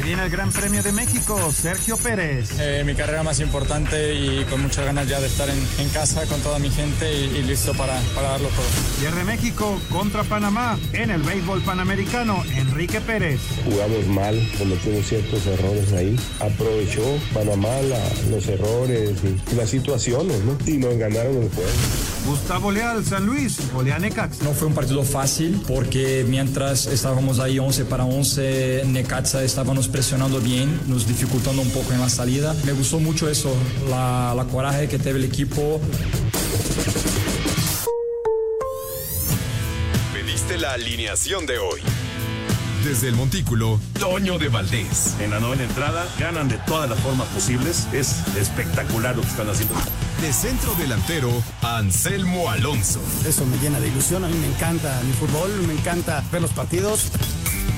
Se viene el Gran Premio de México, Sergio Pérez. Eh, mi carrera más importante y con muchas ganas ya de estar en, en casa con toda mi gente y, y listo para, para, darlo todo. Cierre México contra Panamá en el béisbol panamericano, Enrique Pérez. Jugamos mal, cometimos ciertos errores ahí. Aprovechó Panamá la, los errores y las situaciones, ¿no? Y nos ganaron el juego. Gustavo Leal, San Luis, Olean Necaxa. No fue un partido fácil porque mientras estábamos ahí 11 para 11, Necaxa estábamos presionando bien, nos dificultando un poco en la salida. Me gustó mucho eso, la, la coraje que tuvo el equipo. Pediste la alineación de hoy. Desde el Montículo, Toño de Valdés. En la novena entrada, ganan de todas las formas posibles. Es espectacular lo que están haciendo. De centro delantero, Anselmo Alonso. Eso me llena de ilusión. A mí me encanta mi fútbol, me encanta ver los partidos.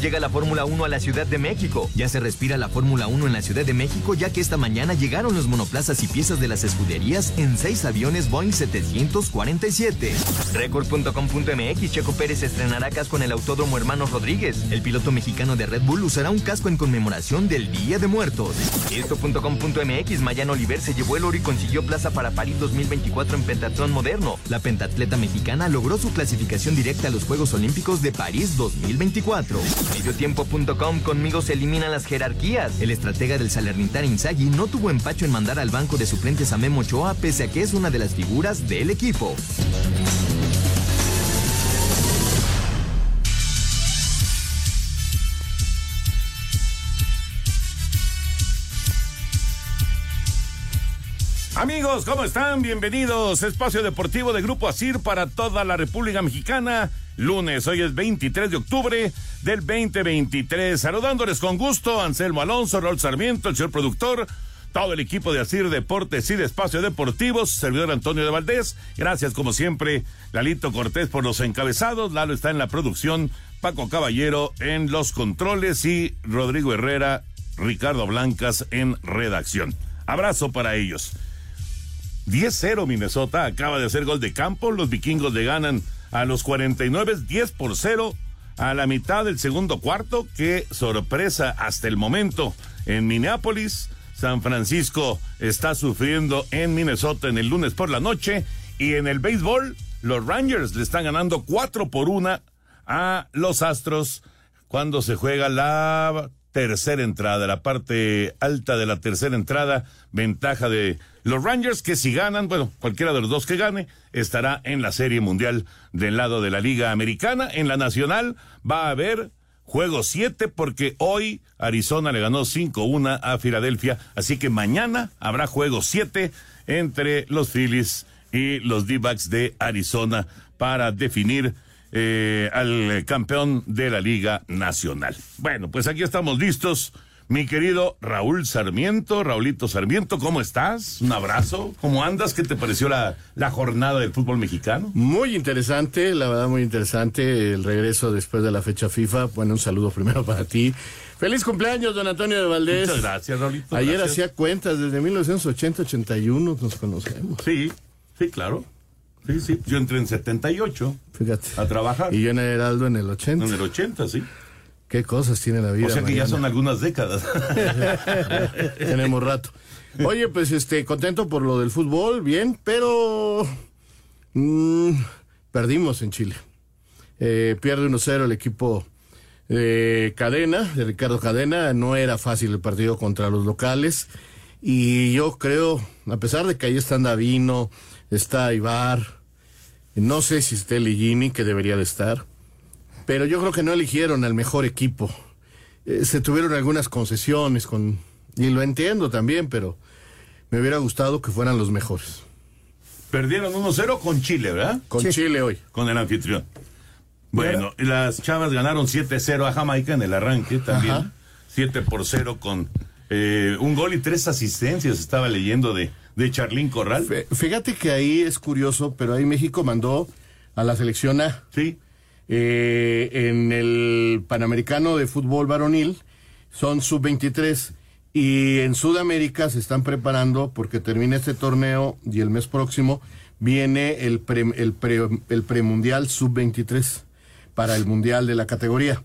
Llega la Fórmula 1 a la Ciudad de México. Ya se respira la Fórmula 1 en la Ciudad de México, ya que esta mañana llegaron los monoplazas y piezas de las escuderías en seis aviones Boeing 747. Record.com.mx Checo Pérez estrenará casco en el Autódromo Hermanos Rodríguez. El piloto mexicano de Red Bull usará un casco en conmemoración del Día de Muertos. Esto.com.mx Mayano Oliver se llevó el oro y consiguió plaza para París 2024 en pentatlón moderno. La pentatleta mexicana logró su clasificación directa a los Juegos Olímpicos de París 2024. Mediotiempo.com conmigo se eliminan las jerarquías. El estratega del Salernitana Inzaghi no tuvo empacho en mandar al banco de suplentes a Memo Ochoa pese a que es una de las figuras del equipo. Amigos, ¿cómo están? Bienvenidos. Espacio Deportivo de Grupo Asir para toda la República Mexicana. Lunes, hoy es 23 de octubre del 2023. Saludándoles con gusto, Anselmo Alonso, Raúl Sarmiento, el señor productor, todo el equipo de Asir Deportes y de Espacio Deportivo, servidor Antonio de Valdés. Gracias, como siempre, Lalito Cortés por los encabezados. Lalo está en la producción, Paco Caballero en los controles y Rodrigo Herrera, Ricardo Blancas en redacción. Abrazo para ellos. 10-0 Minnesota acaba de hacer gol de campo. Los vikingos le ganan a los 49, 10 por 0 a la mitad del segundo cuarto. Qué sorpresa hasta el momento en Minneapolis. San Francisco está sufriendo en Minnesota en el lunes por la noche. Y en el béisbol, los Rangers le están ganando 4 por 1 a los Astros cuando se juega la tercera entrada, la parte alta de la tercera entrada, ventaja de los Rangers que si ganan, bueno, cualquiera de los dos que gane, estará en la Serie Mundial del lado de la Liga Americana. En la Nacional va a haber juego 7 porque hoy Arizona le ganó 5-1 a Filadelfia, así que mañana habrá juego 7 entre los Phillies y los D-Backs de Arizona para definir eh, al campeón de la Liga Nacional. Bueno, pues aquí estamos listos. Mi querido Raúl Sarmiento, Raulito Sarmiento, ¿cómo estás? Un abrazo. ¿Cómo andas? ¿Qué te pareció la, la jornada del fútbol mexicano? Muy interesante, la verdad muy interesante el regreso después de la fecha FIFA. Bueno, un saludo primero para ti. Feliz cumpleaños, don Antonio de Valdés. Muchas gracias, Raulito. Ayer gracias. hacía cuentas, desde 1980-81 nos conocemos. Sí, sí, claro. Sí, sí. Yo entré en 78 Fíjate. a trabajar. Y yo en el Heraldo en el 80. En el 80, sí. Qué cosas tiene la vida. O sea que ya son algunas décadas. Tenemos rato. Oye, pues este, contento por lo del fútbol, bien, pero mm, perdimos en Chile. Eh, pierde 1-0 el equipo de Cadena, de Ricardo Cadena. No era fácil el partido contra los locales. Y yo creo, a pesar de que ahí están Davino, está Ibar, no sé si esté Ligini, que debería de estar, pero yo creo que no eligieron al mejor equipo. Eh, se tuvieron algunas concesiones con, y lo entiendo también, pero me hubiera gustado que fueran los mejores. Perdieron 1-0 con Chile, ¿verdad? Con Chile hoy. Con el anfitrión. Bueno, y las chavas ganaron 7-0 a Jamaica en el arranque también. Ajá. 7 por 0 con eh, un gol y tres asistencias, estaba leyendo de, de Charlín Corral. Fí- Fíjate que ahí es curioso, pero ahí México mandó a la selección A. Sí. Eh, en el Panamericano de Fútbol Varonil son sub-23 y en Sudamérica se están preparando porque termina este torneo y el mes próximo viene el, pre, el, pre- el premundial sub-23 para el mundial de la categoría.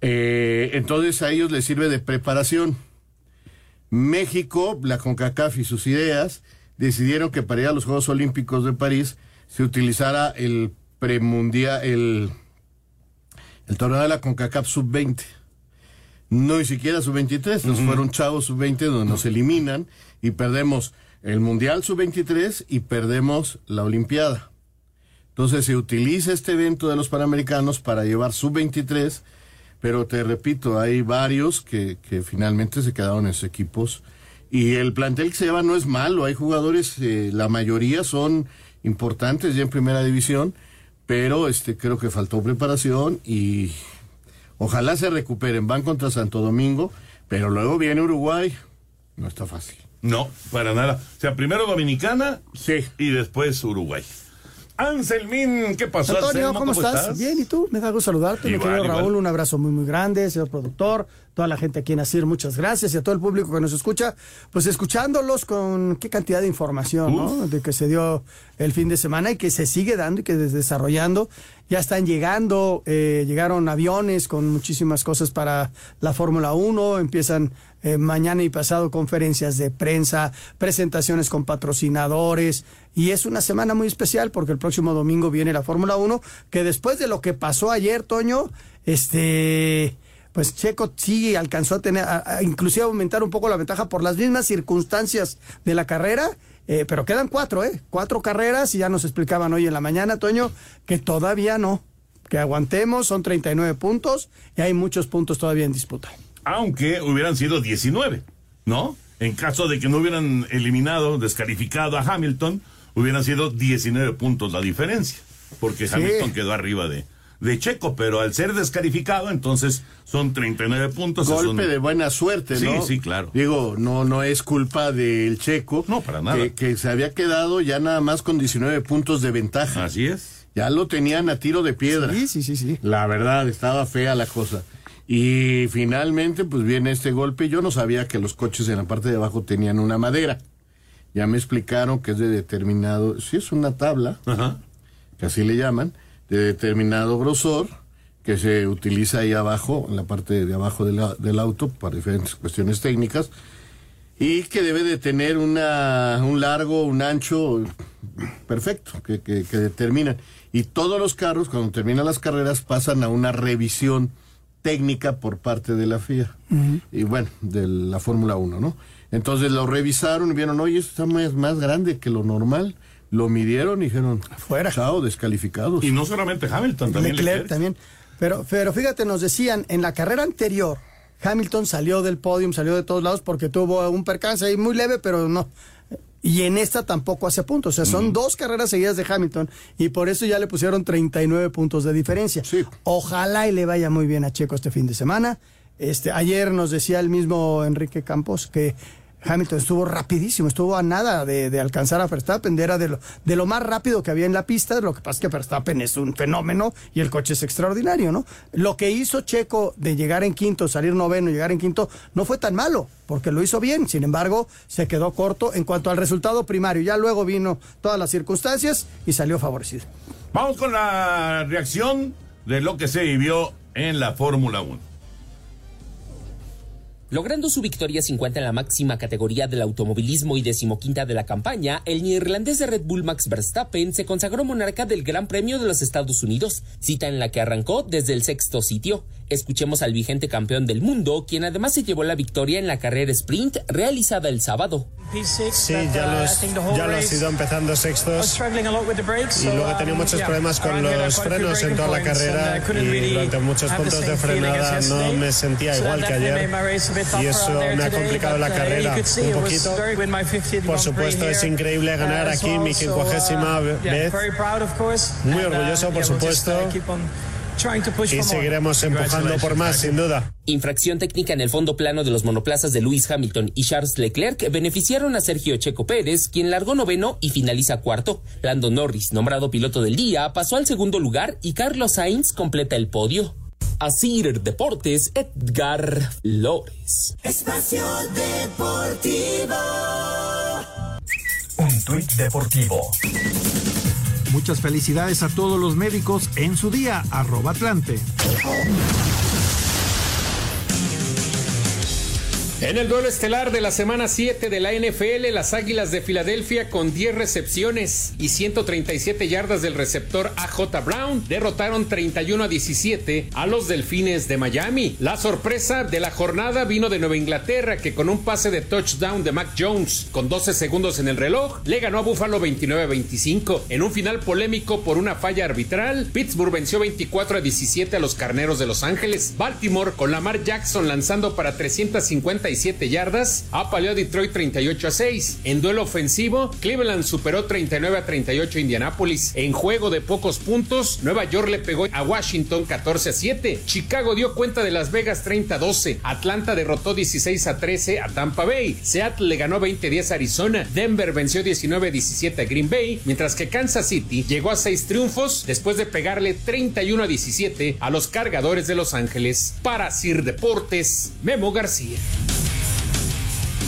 Eh, entonces a ellos les sirve de preparación. México, la CONCACAF y sus ideas decidieron que para ir a los Juegos Olímpicos de París se utilizara el premundial, el, el torneo de la CONCACAF sub-20. No ni siquiera sub-23, nos fueron chavos sub-20 donde nos eliminan y perdemos el Mundial sub-23 y perdemos la Olimpiada. Entonces se utiliza este evento de los Panamericanos para llevar sub-23, pero te repito, hay varios que, que finalmente se quedaron en sus equipos. Y el plantel que se lleva no es malo, hay jugadores, eh, la mayoría son importantes ya en primera división, pero este creo que faltó preparación y ojalá se recuperen. Van contra Santo Domingo, pero luego viene Uruguay. No está fácil. No, para nada. O sea, primero Dominicana Sí. y después Uruguay. Anselmín, ¿qué pasó? Antonio? ¿cómo, estás? Bien, ¿y tú? Me da gusto saludarte, mi querido igual. Raúl. Un abrazo muy, muy grande, señor productor, toda la gente aquí en Asir, muchas gracias y a todo el público que nos escucha. Pues escuchándolos con qué cantidad de información, ¿no? De que se dio el fin de semana y que se sigue dando y que des- desarrollando. Ya están llegando, eh, llegaron aviones con muchísimas cosas para la Fórmula 1, empiezan eh, mañana y pasado conferencias de prensa, presentaciones con patrocinadores y es una semana muy especial porque el próximo domingo viene la Fórmula 1 que después de lo que pasó ayer, Toño, este pues Checo sí alcanzó a tener, a- a inclusive aumentar un poco la ventaja por las mismas circunstancias de la carrera, eh, pero quedan cuatro, ¿eh? Cuatro carreras y ya nos explicaban hoy en la mañana, Toño, que todavía no, que aguantemos, son 39 puntos y hay muchos puntos todavía en disputa. Aunque hubieran sido 19, ¿no? En caso de que no hubieran eliminado, descalificado a Hamilton, hubieran sido 19 puntos la diferencia. Porque Sí. Hamilton quedó arriba de, de Checo, pero al ser descalificado, entonces son 39 puntos. es Golpe un- de buena suerte, Sí, ¿no? sí, claro. Digo, no, no es culpa del checo. No, para nada. Que, que se había quedado ya nada más con 19 puntos de ventaja. Así es. Ya lo tenían a tiro de piedra. Sí, sí, sí, sí. La verdad, estaba fea la cosa. Y finalmente, pues viene este golpe. Yo no sabía que los coches en la parte de abajo tenían una madera. Ya me explicaron que es de determinado, sí es una tabla, Ajá. que así le llaman, de determinado grosor, que se utiliza ahí abajo, en la parte de abajo de la- del auto, para diferentes cuestiones técnicas, y que debe de tener una, un largo, un ancho perfecto, que, que, que determinan. Y todos los carros, cuando terminan las carreras, pasan a una revisión técnica por parte de la FIA. Y bueno, de la Fórmula 1, ¿no? Entonces lo revisaron y vieron, oye, esto está más, más grande que lo normal. Lo midieron y dijeron, Fuera. chao, descalificados. Y no solamente Hamilton, también Leclerc Leclerc. también. Pero, pero fíjate, nos decían, en la carrera anterior, Hamilton salió del podium, salió de todos lados porque tuvo un percance ahí muy leve, pero no. Y en esta tampoco hace puntos. O sea, son dos carreras seguidas de Hamilton y por eso ya le pusieron 39 puntos de diferencia. Sí. Ojalá y le vaya muy bien a Checo este fin de semana. Este, ayer nos decía el mismo Enrique Campos que Hamilton estuvo rapidísimo, estuvo a nada de, alcanzar a Verstappen, era de lo, de lo más rápido que había en la pista, lo que pasa es que Verstappen es un fenómeno y el coche es extraordinario, ¿no? Lo que hizo Checo de llegar en quinto, salir noveno, llegar en quinto, no fue tan malo, porque lo hizo bien, sin embargo, se quedó corto en cuanto al resultado primario, ya luego vino todas las circunstancias y salió favorecido. Vamos con la reacción de lo que se vivió en la Fórmula 1. Logrando su victoria 50 en la máxima categoría del automovilismo y decimoquinta de la campaña, el neerlandés de Red Bull Max Verstappen se consagró monarca del Gran Premio de los Estados Unidos, cita en la que arrancó desde el sexto sitio. Escuchemos al vigente campeón del mundo, quien además se llevó la victoria en la carrera sprint realizada el sábado. Sí, ya, los, ya los ido empezando sextos y luego he tenido muchos problemas con los frenos en toda la carrera y durante muchos puntos de frenada no me sentía igual que ayer y eso me ha complicado la carrera un poquito. Por supuesto es increíble ganar aquí mi quincuagésima vez. Muy orgulloso por supuesto y seguiremos empujando por más, sin duda. Infracción técnica en el fondo plano de los monoplazas de Lewis Hamilton y Charles Leclerc beneficiaron a Sergio Checo Pérez, quien largó noveno y finaliza cuarto. Lando Norris, nombrado piloto del día, pasó al segundo lugar y Carlos Sainz completa el podio. Asir Deportes, Edgar Flores. Espacio Deportivo. Un tuit deportivo. Muchas felicidades a todos los médicos en su día, arroba Atlante. En el duelo estelar de la semana 7 de la NFL, las Águilas de Filadelfia con 10 recepciones y 137 yardas del receptor AJ Brown derrotaron 31 a 17 a los Delfines de Miami. La sorpresa de la jornada vino de Nueva Inglaterra que con un pase de touchdown de Mac Jones con 12 segundos en el reloj le ganó a Buffalo 29 a 25. En un final polémico por una falla arbitral, Pittsburgh venció 24 a 17 a los Carneros de Los Ángeles. Baltimore con Lamar Jackson lanzando para 350 yardas, apaleó a Detroit 38 a 6. En duelo ofensivo, Cleveland superó 39 a 38 a Indianapolis. En juego de pocos puntos, Nueva York le pegó a Washington 14 a 7. Chicago dio cuenta de Las Vegas 30 a 12. Atlanta derrotó 16 a 13 a Tampa Bay. Seattle le ganó 20 a 10 a Arizona. Denver venció 19 a 17 a Green Bay, mientras que Kansas City llegó a 6 triunfos después de pegarle 31 a 17 a los cargadores de Los Ángeles. Para Sir Deportes, Memo García.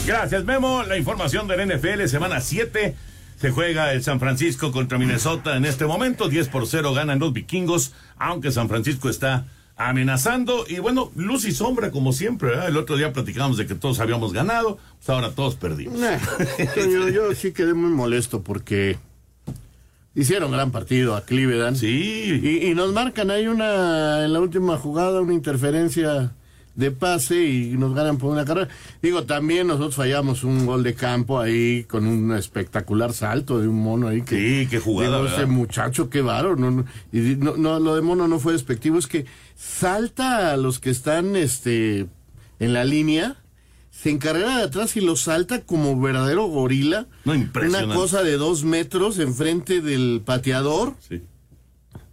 Gracias, Memo. La información del NFL, semana 7. Se juega el San Francisco contra Minnesota en este momento. 10 por 0 ganan los vikingos, aunque San Francisco está amenazando. Y bueno, luz y sombra como siempre. El otro día platicamos de que todos habíamos ganado, pues ahora todos perdimos. yo, yo sí quedé muy molesto porque hicieron gran partido a Cleveland. Sí. Y, y nos marcan ahí una, en la última jugada, una interferencia de pase y nos ganan por una carrera. Digo, también nosotros fallamos un gol de campo ahí con un espectacular salto de un mono ahí que sí, qué jugada. Digo, ese muchacho, qué varo. No, y no, no, lo de mono no fue despectivo, es que salta a los que están este en la línea, se encarga de atrás y lo salta como verdadero gorila. No, impresionante. Una cosa de dos metros enfrente del pateador. Sí.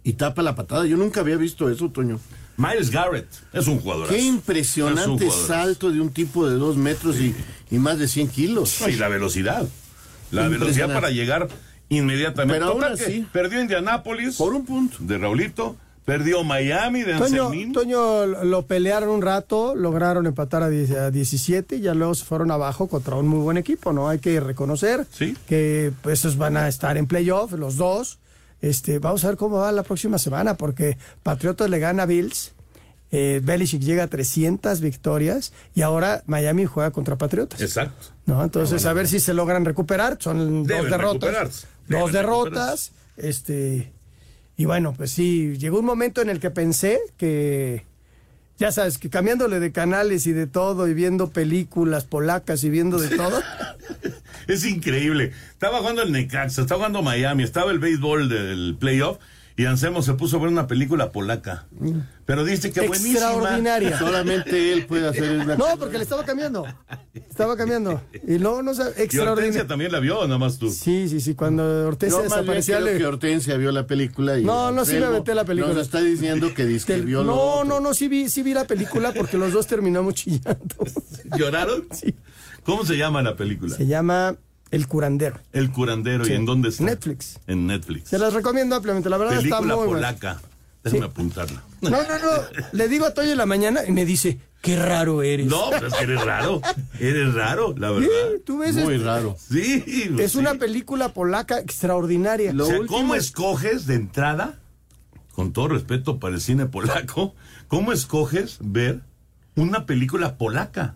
Y tapa la patada. Yo nunca había visto eso, Toño. Miles Garrett es un jugador. Qué impresionante salto de un tipo de dos metros y, y, más de 100 kilos. y la velocidad. La velocidad para llegar inmediatamente. Pero ahora sí. Perdió Indianápolis. Por un punto. De Raulito. Perdió Miami de Toño. Toño lo pelearon un rato, lograron empatar a 17 y ya luego se fueron abajo contra un muy buen equipo, ¿no? Hay que reconocer ¿Sí? que pues, esos van a estar en playoff, los dos. Este, vamos a ver cómo va la próxima semana, porque Patriotas le gana a Bills, eh, Belichick llega a 300 victorias y ahora Miami juega contra Patriotas. Exacto. ¿no? Entonces, Ah, a ver si se logran recuperar. Son Deben dos derrotas. Dos derrotas. Este, y bueno, pues sí, llegó un momento en el que pensé que, ya sabes, que cambiándole de canales y de todo, y viendo películas polacas y viendo de todo. Es increíble. Estaba jugando el Necaxa, estaba jugando Miami, estaba el béisbol del playoff y Anselmo se puso a ver una película polaca. Pero dice que buenísima. Extraordinaria. Solamente él puede hacer una No, porque le estaba cambiando. Estaba cambiando. Y no, no sé, Y Hortensia extraordinaria. también la vio, nada más tú. Sí, sí, sí, cuando Hortensia Yo más bien desaparecía. creo le- que Hortensia vio la película y No, no, sí me aventé la película. Nos está diciendo que dice que Te- vio lo no, otro. no, no, sí vi, sí vi la película porque los dos terminamos chillando. ¿Lloraron? Sí. ¿Cómo se llama la película? Se llama El Curandero. El curandero. Sí. ¿Y en dónde está? Netflix. En Netflix. Se las recomiendo ampliamente, la verdad está película muy buena. polaca. Déjame apuntarla. No, no, no. Le digo a Toyo en la mañana y me dice, qué raro eres. No, pero es que eres raro. Eres raro, la verdad. Sí, tú ves, Muy es, raro. Sí. es sí. una película polaca extraordinaria. O sea, ¿cómo escoges de entrada, con todo respeto para el cine polaco, cómo escoges ver una película polaca?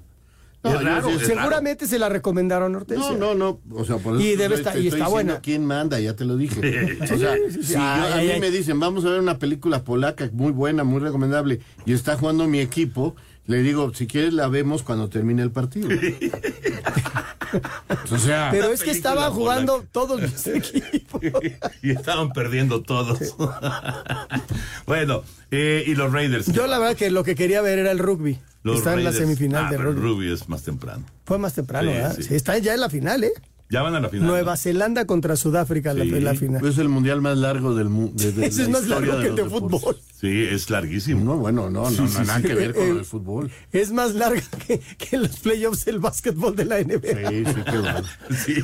Es raro, es Seguramente se la recomendaron a Hortensia. No, no, no. O sea, por eso Y te debe estoy- estar- te y estoy está diciendo buena. ¿Quién manda? Ya te lo dije. O sea, si yo- a ay, mí ay. me dicen, vamos a ver una película polaca muy buena, muy recomendable, y está jugando mi equipo, le digo, si quieres la vemos cuando termine el partido. o sea, Pero es que estaban jugando todos los equipos. y estaban perdiendo todos. bueno, eh, y los Raiders. Yo la verdad que lo que quería ver era el rugby. Los está en la semifinal Ah, de rugby. Rugby es más temprano. Fue más temprano, Sí, ¿verdad? sí. Sí, está ya en la final, ¿eh? Ya van a la final. Nueva Zelanda contra Sudáfrica la, Sí. la final. es el mundial más largo del mundo. Ese es más largo que el de fútbol. Sí, es larguísimo. No, bueno, no, no, Sí, no, sí, nada sí. que ver con Eh, el fútbol. Es más larga que, que los playoffs del básquetbol de la NBA. Sí, sí, qué bueno. Sí,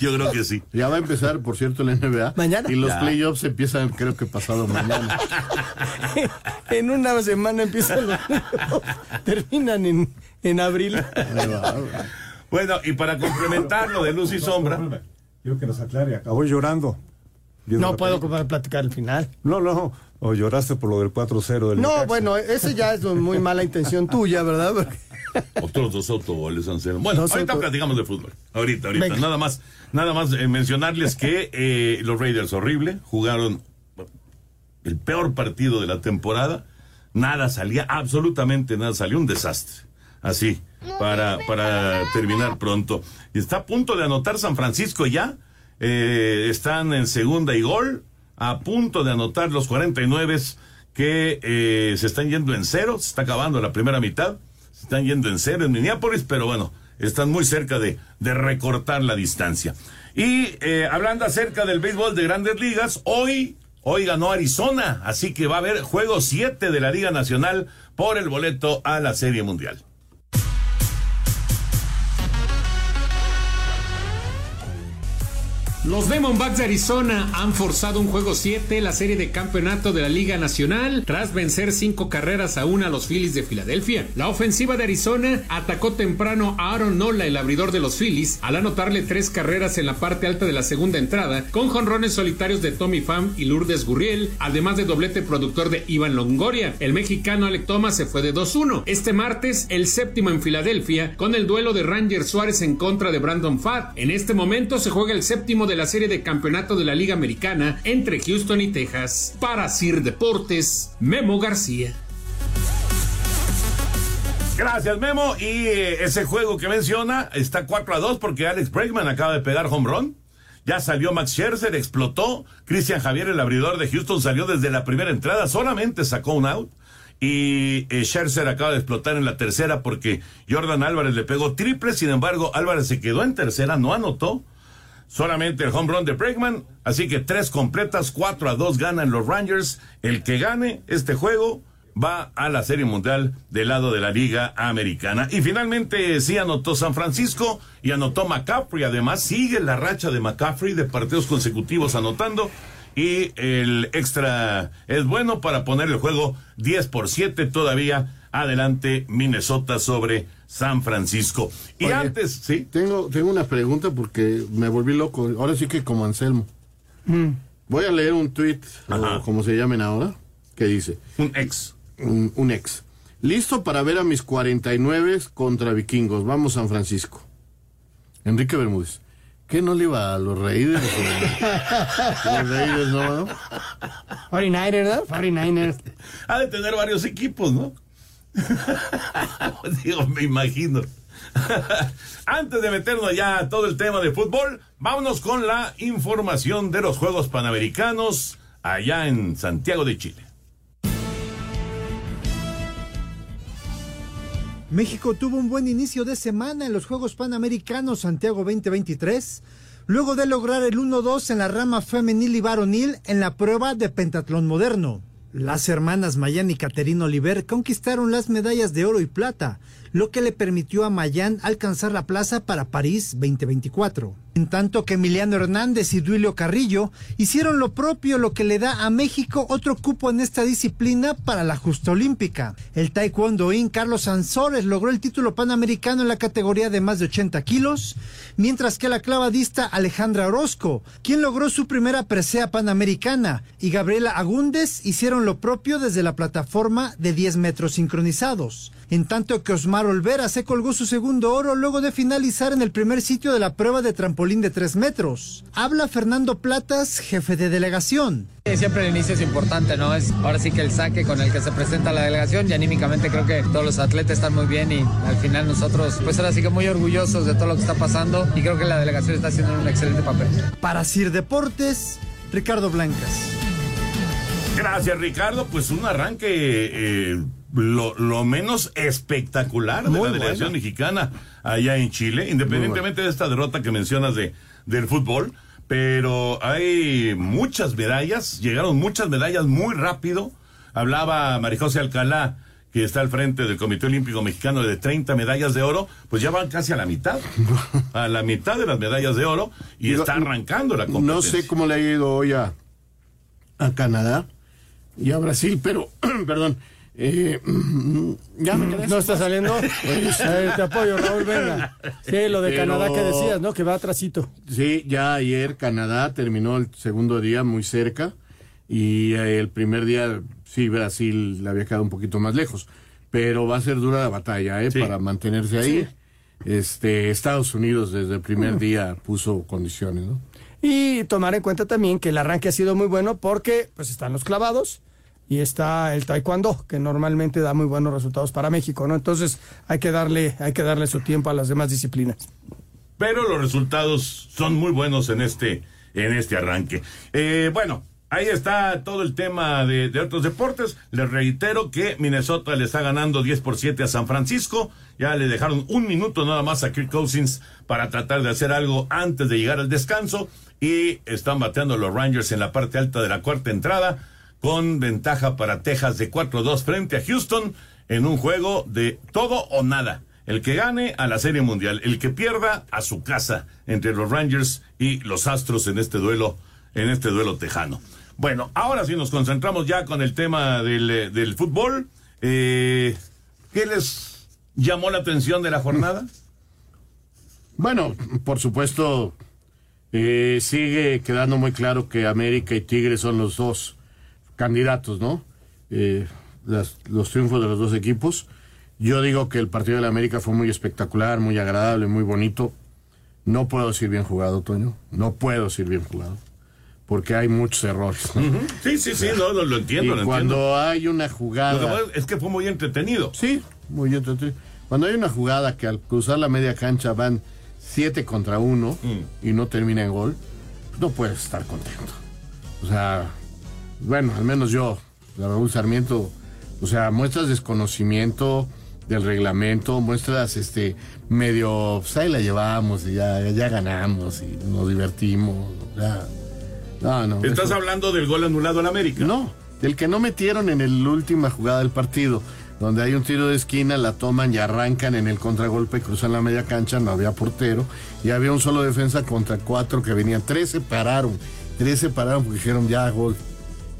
yo creo que sí. Ya va a empezar, por cierto, la NBA. Mañana. Y los Ya. playoffs empiezan, creo que pasado mañana. en una semana empiezan los terminan en, en abril. Bueno, y para complementar lo de Luz y Sombra. Quiero que nos aclare, acabó llorando. No puedo platicar el final. No, no, o lloraste por lo del 4-0 del No, Necaxa. bueno, ese ya es muy mala intención tuya, ¿verdad? Porque- Otros dos autogoles, Anselmo. Bueno, Dos ahorita auto- platicamos de fútbol. Ahorita, ahorita. Venga. Nada más, nada más eh, mencionarles que eh, los Raiders horrible jugaron el peor partido de la temporada. Nada salía, absolutamente nada salió, un desastre. Así, para, para terminar pronto. Y está a punto de anotar San Francisco ya. Eh, están en segunda y gol. A punto de anotar los 49 que eh, se están yendo en cero. Se está acabando la primera mitad. Se están yendo en cero en Minneapolis, pero bueno, están muy cerca de, de recortar la distancia. Y eh, hablando acerca del béisbol de grandes ligas, hoy, hoy ganó Arizona, así que va a haber juego 7 de la Liga Nacional por el boleto a la Serie Mundial. Los Diamondbacks de Arizona han forzado un juego 7, la serie de campeonato de la Liga Nacional, tras vencer cinco carreras a una a los Phillies de Filadelfia. La ofensiva de Arizona atacó temprano a Aaron Nola, el abridor de los Phillies, al anotarle tres carreras en la parte alta de la segunda entrada, con jonrones solitarios de Tommy Pham y Lourdes Gurriel, además de doblete productor de Ivan Longoria. El mexicano Alec Thomas se fue de 2-1. Este martes, el séptimo en Filadelfia, con el duelo de Ranger Suárez en contra de Brandon Pfaadt. En este momento se juega el séptimo de la serie de campeonato de la Liga Americana entre Houston y Texas. Para Sir Deportes, Memo García. Gracias, Memo. Y eh, ese juego que menciona está 4 a 2 porque Alex Bregman acaba de pegar home run. Ya salió Max Scherzer, explotó. Cristian Javier, el abridor de Houston, salió desde la primera entrada, solamente sacó un out. Y eh, Scherzer acaba de explotar en la tercera porque Jordan Álvarez le pegó triple. Sin embargo, Álvarez se quedó en tercera, no anotó. Solamente el home run de Bregman. Así que tres completas, 4 a 2 ganan los Rangers. El que gane este juego va a la Serie Mundial del lado de la Liga Americana. Y finalmente sí anotó San Francisco y anotó McCaffrey. Además sigue la racha de McCaffrey de partidos consecutivos anotando. Y el extra es bueno para poner el juego 10 por 7 todavía adelante Minnesota sobre San Francisco. Y Oye, antes, sí. Tengo, tengo una pregunta porque me volví loco. Ahora sí que como Anselmo. Voy a leer un tweet, o como se llamen ahora, que dice. Un ex. Un, un ex. Listo para ver a mis 49 contra vikingos. Vamos San Francisco. Enrique Bermúdez. ¿Qué no le iba a los Raiders? o- los Raiders, ¿no? 49ers, ¿no? 49ers. Ha de tener varios equipos, ¿no? Digo, me imagino. Antes de meternos ya a todo el tema de fútbol, vámonos con la información de los Juegos Panamericanos allá en Santiago de Chile. México tuvo un buen inicio de semana en los Juegos Panamericanos Santiago 2023, luego de lograr el 1-2 en la rama femenil y varonil en la prueba de pentatlón moderno. Las hermanas Mayan y Caterina Oliver conquistaron las medallas de oro y plata, lo que le permitió a Mayan alcanzar la plaza para París 2024. En tanto que Emiliano Hernández y Duilio Carrillo hicieron lo propio, lo que le da a México otro cupo en esta disciplina para la justa olímpica. El taekwondoín Carlos Sansores logró el título panamericano en la categoría de más de 80 kilos, mientras que la clavadista Alejandra Orozco, quien logró su primera presea panamericana, y Gabriela Agúndez hicieron lo propio desde la plataforma de 10 metros sincronizados. En tanto que Osmar Carol Vera se colgó su segundo oro luego de finalizar en el primer sitio de la prueba de trampolín de 3 metros. Habla Fernando Platas, jefe de delegación. Siempre el inicio es importante, ¿no? Es ahora sí que el saque con el que se presenta la delegación y anímicamente creo que todos los atletas están muy bien y al final nosotros, pues ahora sí que muy orgullosos de todo lo que está pasando y creo que la delegación está haciendo un excelente papel. Para Sir Deportes, Ricardo Blancas. Gracias, Ricardo. Pues un arranque eh, lo, lo, menos espectacular de la delegación mexicana allá en Chile, independientemente de esta derrota que mencionas de, del fútbol. Pero hay muchas medallas, llegaron muchas medallas muy rápido. Hablaba Marijose Alcalá, que está al frente del Comité Olímpico Mexicano de 30 medallas de oro, pues ya van casi a la mitad, a la mitad de las medallas de oro y está arrancando la competencia. No sé cómo le ha ido hoy a, a Canadá y a Brasil, pero, perdón, eh, ya me ¿No está saliendo? Pues, te apoyo, Raúl, venga. Sí, lo de Pero- Canadá que decías, ¿no? Que va atrasito. Sí, ya ayer Canadá terminó el segundo día muy cerca y eh, el primer día sí Brasil le había quedado un poquito más lejos, pero va a ser dura la batalla ¿eh? para mantenerse ahí. Este Estados Unidos desde el primer día puso condiciones, ¿no? Y tomar en cuenta también que el arranque ha sido muy bueno porque pues están los clavados y está el taekwondo, que normalmente da muy buenos resultados para México, ¿no? Entonces hay que darle, hay que darle su tiempo a las demás disciplinas. pero los resultados son muy buenos en este, en este arranque. Eh, bueno, ahí está todo el tema de, de otros deportes. Les reitero que Minnesota le está ganando 10 por 7 a San Francisco. Ya le dejaron un minuto nada más a Kirk Cousins para tratar de hacer algo antes de llegar al descanso. Y están bateando los Rangers en la parte alta de la cuarta entrada con ventaja para Texas de 4-2 frente a Houston en un juego de todo o nada. El que gane a la Serie Mundial, el que pierda a su casa entre los Rangers y los Astros en este duelo, en este duelo tejano. Bueno, ahora sí nos concentramos ya con el tema del, eh, del fútbol. Eh, ¿Qué les llamó la atención de la jornada? Bueno, por supuesto, eh, sigue quedando muy claro que América y Tigres son los dos candidatos, ¿no? Eh, las- los triunfos de los dos equipos. Yo digo que el partido de la América fue muy espectacular, muy agradable, muy bonito. No puedo decir bien jugado, Toño. No puedo decir bien jugado. Porque hay muchos errores. ¿no? Sí, sí, sí, no, no, lo entiendo, Y lo cuando entiendo. hay una jugada. Lo que es que fue muy entretenido. Sí, muy entretenido. Cuando hay una jugada que al cruzar la media cancha van siete contra uno Mm. y no termina en gol, no puedes estar contento. O sea, bueno, al menos yo, la Raúl Sarmiento, o sea, muestras desconocimiento del reglamento, muestras este medio, pues ahí la llevamos y ya, ya ganamos y nos divertimos. ya. No, no. ¿Estás eso- hablando del gol anulado al América? no, del que no metieron en la última jugada del partido, donde hay un tiro de esquina, la toman y arrancan en el contragolpe, cruzan la media cancha, no había portero, y había un solo defensa contra cuatro que venían, tres se pararon, tres se pararon porque dijeron ya gol.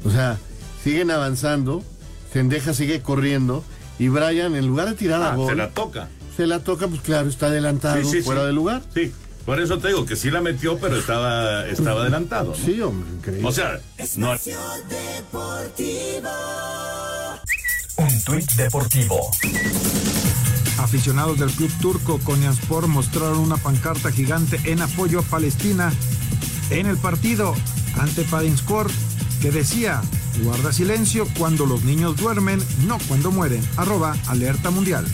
O sea, siguen avanzando, Sendeja sigue corriendo, y Brian, en lugar de tirar a Ah, gol, se la toca. se la toca, pues claro, está adelantado, Sí, sí, fuera sí. de lugar. Sí, por eso te digo que sí la metió, pero estaba, estaba adelantado. ¿no? Sí, hombre, increíble. O sea, no, Un tuit deportivo. Aficionados del club turco Konyaspor mostraron una pancarta gigante en apoyo a Palestina en el partido ante Padinskor que decía guarda silencio cuando los niños duermen, no cuando mueren. Arroba alerta mundial.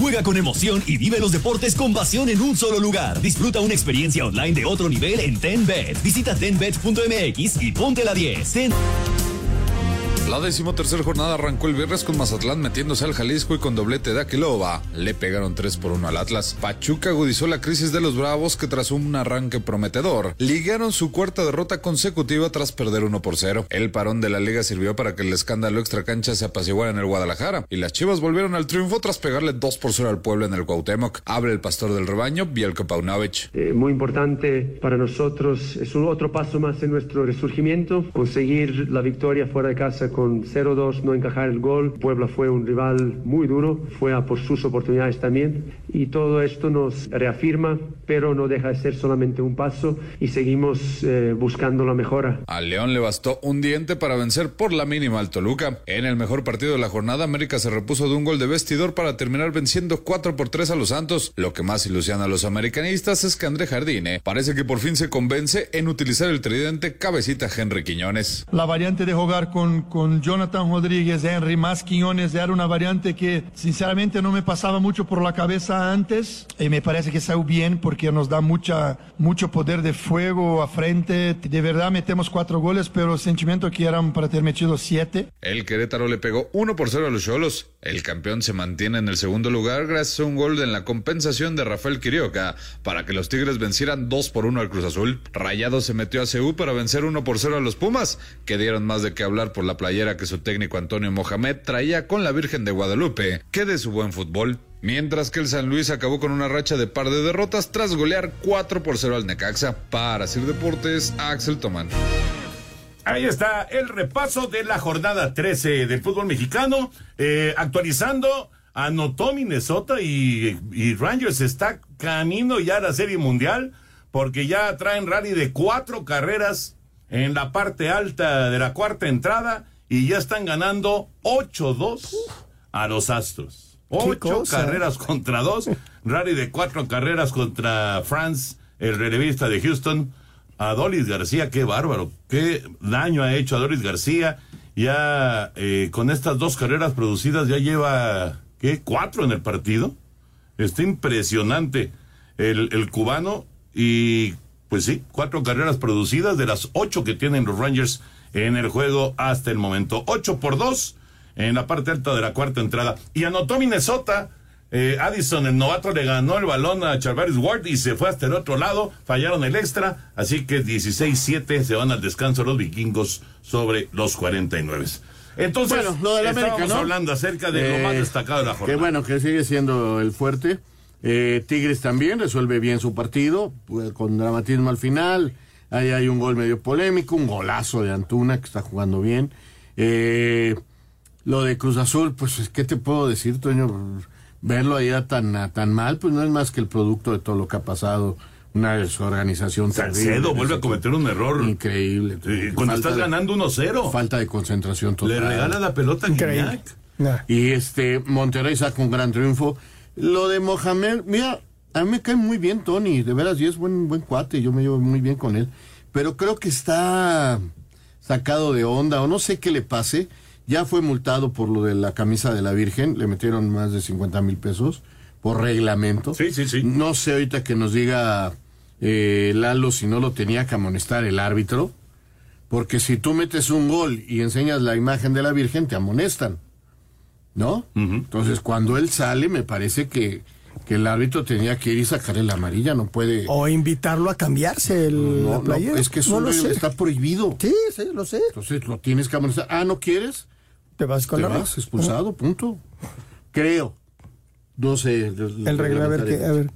Juega con emoción y vive los deportes con pasión en un solo lugar. Disfruta una experiencia online de otro nivel en TenBet. Visita tenbet.mx y ponte la 10. Ten- La decimotercera jornada arrancó el viernes con Mazatlán metiéndose al Jalisco y con doblete de Aquilova. Le pegaron 3 por 1 al Atlas. Pachuca agudizó la crisis de los Bravos que tras un arranque prometedor, ligaron su cuarta derrota consecutiva tras perder 1 por 0. El parón de la liga sirvió para que el escándalo extracancha se apaciguara en el Guadalajara y las Chivas volvieron al triunfo tras pegarle 2 por 0 al pueblo en el Cuauhtémoc. Abre el pastor del rebaño, Bielko Paunovic. Eh, muy importante para nosotros, es un otro paso más en nuestro resurgimiento, conseguir la victoria fuera de casa con 0-2, no encajar el gol. Puebla fue un rival muy duro, fue a por sus oportunidades también y todo esto nos reafirma, pero no deja de ser solamente un paso y seguimos eh, buscando la mejora. Al León le bastó un diente para vencer por la mínima al Toluca. En el mejor partido de la jornada, América se repuso de un gol de vestidor para terminar venciendo 4 por 3 a los Santos. Lo que más ilusiona a los americanistas es que André Jardine parece que por fin se convence en utilizar el tridente cabecita Henry Quiñones. La variante de jugar con, con Jonathan Rodríguez, Henry más Quiñones era una variante que sinceramente no me pasaba mucho por la cabeza antes y me parece que salió bien porque nos da mucha, mucho poder de fuego a frente. De verdad metemos cuatro goles, pero el sentimiento que eran para tener metido siete. El Querétaro le pegó 1 por 0 a los Cholos. El campeón se mantiene en el segundo lugar gracias a un gol en la compensación de Rafael Quirioca para que los Tigres vencieran 2 por 1 al Cruz Azul. Rayado se metió a CU para vencer 1 por 0 a los Pumas, que dieron más de qué hablar por la que su técnico Antonio Mohamed traía con la Virgen de Guadalupe, que de su buen fútbol. Mientras que el San Luis acabó con una racha de par de derrotas tras golear 4 por 0 al Necaxa. Para Sir Deportes, Axel Tomán. Ahí está el repaso de la jornada 13 del fútbol mexicano. Eh, actualizando, anotó Minnesota y, y, Rangers está camino ya a la Serie Mundial porque ya traen rally de cuatro carreras en la parte alta de la cuarta entrada y ya están ganando 8-2 a los Astros. Ocho carreras contra dos. Rally de cuatro carreras contra France, el relevista de Houston. Adolis García, qué bárbaro, qué daño ha hecho Adolis García. Ya eh, con estas dos carreras producidas ya lleva, ¿qué? Cuatro en el partido. Está impresionante el, el cubano y pues sí, cuatro carreras producidas de las ocho que tienen los Rangers en el juego hasta el momento. Ocho por dos en la parte alta de la cuarta entrada. Y anotó Minnesota. Eh, Addison, el novato, le ganó el balón a Charvaris Ward y se fue hasta el otro lado. Fallaron el extra. Así que 16-7 se van al descanso los vikingos sobre los 49. Entonces, bueno, lo de la América, estábamos ¿no? hablando acerca de lo Eh, más destacado de la jornada. Que bueno, que sigue siendo el fuerte. Eh, Tigres también resuelve bien su partido, pues, con dramatismo al final. Ahí hay un gol medio polémico, un golazo de Antuna que está jugando bien. Eh, lo de Cruz Azul, pues, ¿qué te puedo decir, Toño? Verlo ahí a tan, a tan mal, pues no es más que el producto de todo lo que ha pasado. Una desorganización Salcedo terrible. vuelve a cometer un error. Increíble. cuando estás de- ganando 1-0. Falta de concentración total. Le regala la pelota a Increíble. Y este, Monterrey saca un gran triunfo. Lo de Mohamed, mira, a mí me cae muy bien Tony, de veras, y es buen, buen cuate, yo me llevo muy bien con él. Pero creo que está sacado de onda, o no sé qué le pase. Ya fue multado por lo de la camisa de la Virgen, le metieron más de 50 mil pesos por reglamento. Sí, sí, sí. No sé ahorita que nos diga eh, Lalo si no lo tenía que amonestar el árbitro, porque si tú metes un gol y enseñas la imagen de la Virgen, te amonestan. ¿no? Entonces, cuando él sale, me parece que, que el árbitro tenía que ir y sacarle la amarilla, no puede... O invitarlo a cambiarse el, No, la no, es que eso no está prohibido. Sí, sí, lo sé. Entonces, lo tienes que amonestar. Ah, ¿no quieres? Te vas con Te la vas expulsado, punto. Creo. No sé. El regla, a ver qué, a ver.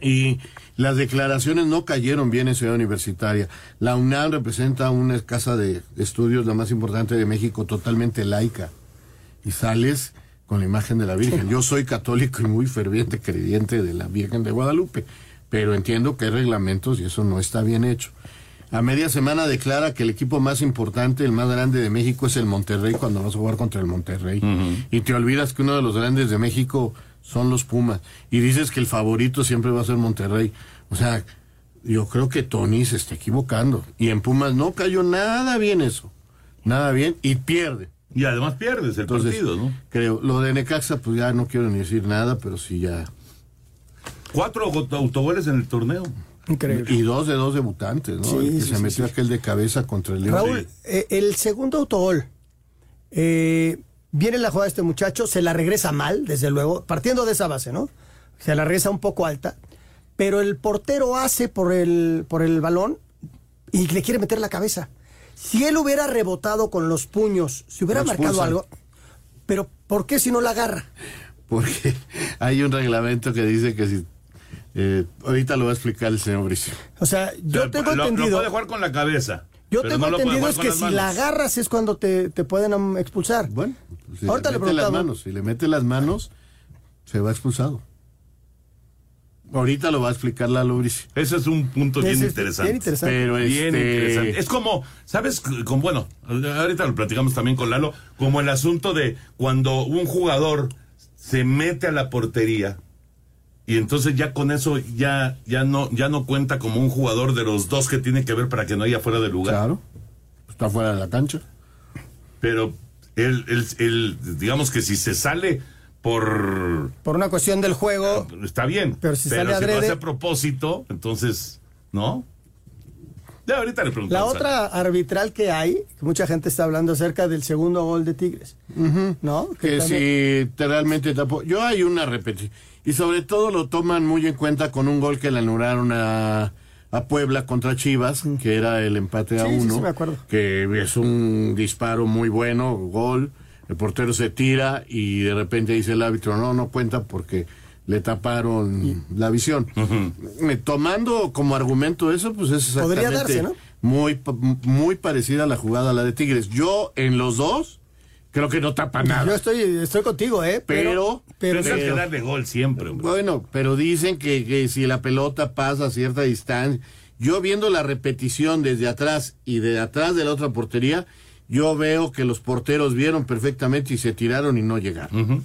Y las declaraciones no cayeron bien en Ciudad Universitaria. La UNAM representa una casa de estudios, la más importante de México, totalmente laica. Y sales con la imagen de la Virgen. Yo soy católico y muy ferviente creyente de la Virgen de Guadalupe, pero entiendo que hay reglamentos y eso no está bien hecho. A media semana declara que el equipo más importante, el más grande de México es el Monterrey cuando vas a jugar contra el Monterrey. Y te olvidas que uno de los grandes de México son los Pumas. Y dices que el favorito siempre va a ser Monterrey. O sea, yo creo que Tony se está equivocando. Y en Pumas no cayó nada bien eso. Nada bien y pierde. Y además pierdes el Entonces, partido, ¿no? Creo. Lo de Necaxa, pues ya no quiero ni decir nada, pero sí ya. Cuatro go- autogoles en el torneo. Increíble. Y dos de dos debutantes, ¿no? Sí, El que sí, se sí, metió sí. aquel de cabeza contra el León. Raúl, eh, el segundo autogol. eh, viene la jugada de este muchacho, se la regresa mal, desde luego, partiendo de esa base, ¿no? Se la regresa un poco alta, pero el portero hace por el, por el balón y le quiere meter la cabeza. Si él hubiera rebotado con los puños, si hubiera marcado algo, pero ¿por qué si no la agarra? Porque hay un reglamento que dice que si. eh, ahorita lo va a explicar el señor Bricio. O sea, yo tengo lo, entendido. Lo puede jugar con la cabeza. Yo pero tengo no entendido es que si manos. la agarras es cuando te, te pueden um, expulsar. Bueno, Si Ahorita le le mete las manos, si le mete las manos, se va expulsado. Ahorita lo va a explicar la Brice. Ese es un punto bien es interesante. bien interesante. Pero Bien este, interesante. Es como, ¿sabes? Con, bueno, ahorita lo platicamos también con Lalo, como el asunto de cuando un jugador se mete a la portería y entonces ya con eso ya, ya, no, ya no cuenta como un jugador de los dos que tiene que ver para que no haya fuera de lugar. Claro. Está fuera de la cancha. Pero él, él, él, digamos que si se sale por... Por una cuestión del juego. Está bien. Pero si sale lo adrede- hace a propósito, entonces, ¿no? Ya ahorita le La otra arbitral que hay, que mucha gente está hablando acerca del segundo gol de Tigres. ¿No? Que también- si te realmente tapó. Yo hay una repetición. Y sobre todo lo toman muy en cuenta con un gol que le anularon a, a Puebla contra Chivas, que era el empate a Sí, sí, uno. sí, me acuerdo. Que es un disparo muy bueno, gol. El portero se tira y de repente dice el árbitro, no, no cuenta porque le taparon la visión. Tomando como argumento eso, pues es Podría exactamente darse, ¿no? muy, pa- muy parecida a la jugada a la de Tigres. Yo en los dos creo que no tapa nada. Yo estoy, estoy contigo, ¿eh? Pero, pero, Pero hay que darle gol siempre, hombre. bueno, pero dicen que, que si la pelota pasa a cierta distancia, yo viendo la repetición desde atrás y de atrás de la otra portería, yo veo que los porteros vieron perfectamente y se tiraron y no llegaron.